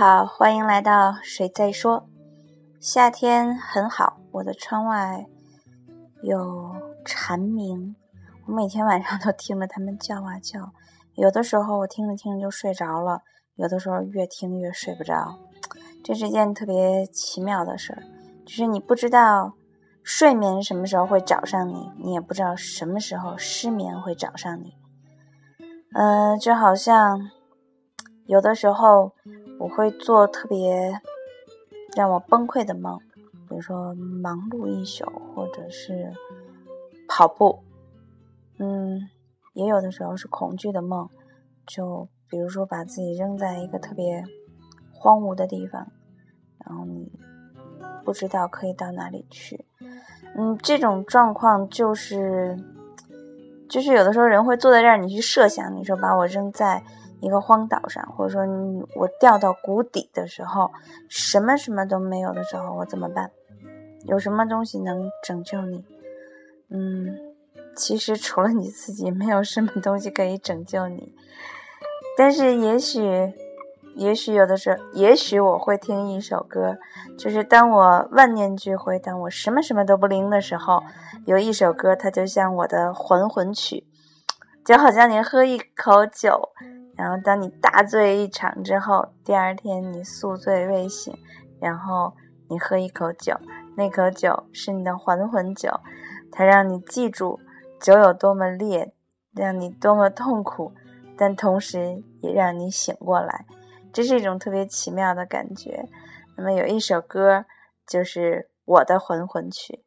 好，欢迎来到谁在说。夏天很好，我的窗外有蝉鸣，我每天晚上都听着它们叫啊叫。有的时候我听着听着就睡着了，有的时候越听越睡不着。这是一件特别奇妙的事儿，就是你不知道睡眠什么时候会找上你，你也不知道什么时候失眠会找上你。嗯，就好像有的时候我会做特别让我崩溃的梦，比如说忙碌一宿，或者是跑步。嗯，也有的时候是恐惧的梦，就比如说把自己扔在一个特别。荒芜的地方，然后你不知道可以到哪里去。嗯，这种状况就是，就是有的时候人会坐在这儿，你去设想，你说把我扔在一个荒岛上，或者说我掉到谷底的时候，什么什么都没有的时候，我怎么办？有什么东西能拯救你？嗯，其实除了你自己，没有什么东西可以拯救你。但是也许。也许有的时候，也许我会听一首歌，就是当我万念俱灰，当我什么什么都不灵的时候，有一首歌，它就像我的还魂曲，就好像你喝一口酒，然后当你大醉一场之后，第二天你宿醉未醒，然后你喝一口酒，那口酒是你的还魂酒，它让你记住酒有多么烈，让你多么痛苦，但同时也让你醒过来。这是一种特别奇妙的感觉。那么有一首歌，就是我的还魂曲。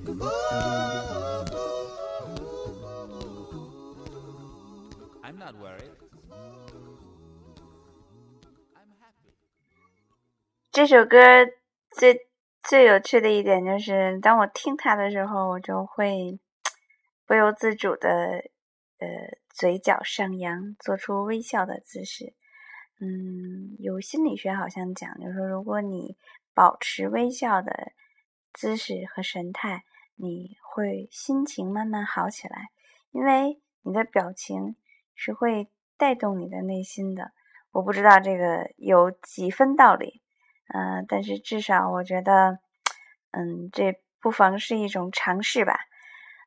I'm not worried. I'm happy. 这首歌最最有趣的一点就是，当我听它的时候，我就会 不由自主的呃嘴角上扬，做出微笑的姿势。嗯，有心理学好像讲，就是说，如果你保持微笑的姿势和神态，你会心情慢慢好起来，因为你的表情是会带动你的内心的。我不知道这个有几分道理，嗯、但是至少我觉得，嗯，这不妨是一种尝试吧。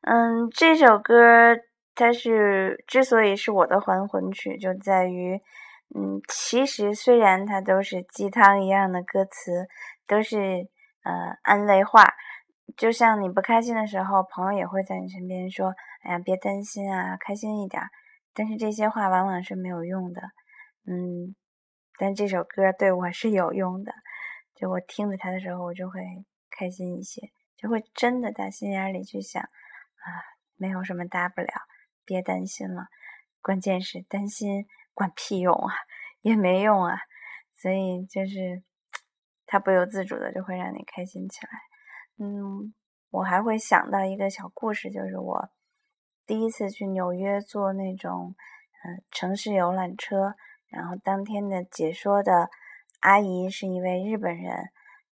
嗯，这首歌它是之所以是我的还魂曲，就在于，嗯，其实虽然它都是鸡汤一样的歌词，都是呃安慰话，就像你不开心的时候，朋友也会在你身边说：“哎呀，别担心啊，开心一点。”但是这些话往往是没有用的，嗯，但这首歌对我是有用的，就我听着它的时候，我就会开心一些，就会真的打心眼里去想啊，没有什么大不了，别担心了。关键是担心管屁用啊，也没用啊，所以就是它不由自主的就会让你开心起来。嗯，我还会想到一个小故事，就是我第一次去纽约坐那种嗯、城市游览车，然后当天的解说的阿姨是一位日本人，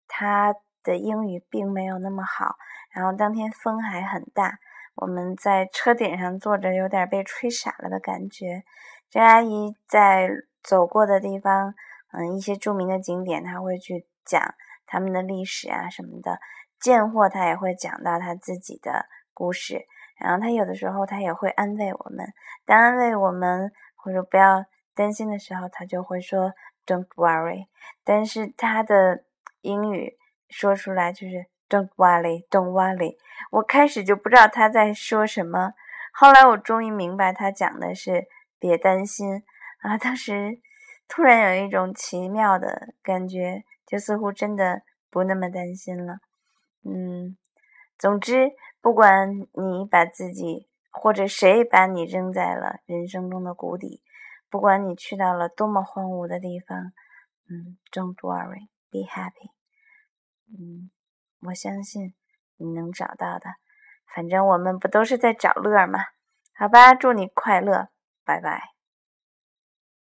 她的英语并没有那么好，然后当天风还很大，我们在车顶上坐着，有点被吹傻了的感觉。这阿姨在走过的地方，嗯，一些著名的景点，她会去讲他们的历史啊什么的。贱货，他也会讲到他自己的故事。然后他有的时候，他也会安慰我们。当安慰我们或者不要担心的时候，他就会说 "Don't worry"。但是他的英语说出来就是 "Don't worry, don't worry"。我开始就不知道他在说什么，后来我终于明白他讲的是别担心啊。当时突然有一种奇妙的感觉，就似乎真的不那么担心了。嗯，总之，不管你把自己或者谁把你扔在了人生中的谷底，不管你去到了多么荒芜的地方，嗯，Don't worry, be happy。嗯，我相信你能找到的。反正我们不都是在找乐吗？好吧，祝你快乐，拜拜。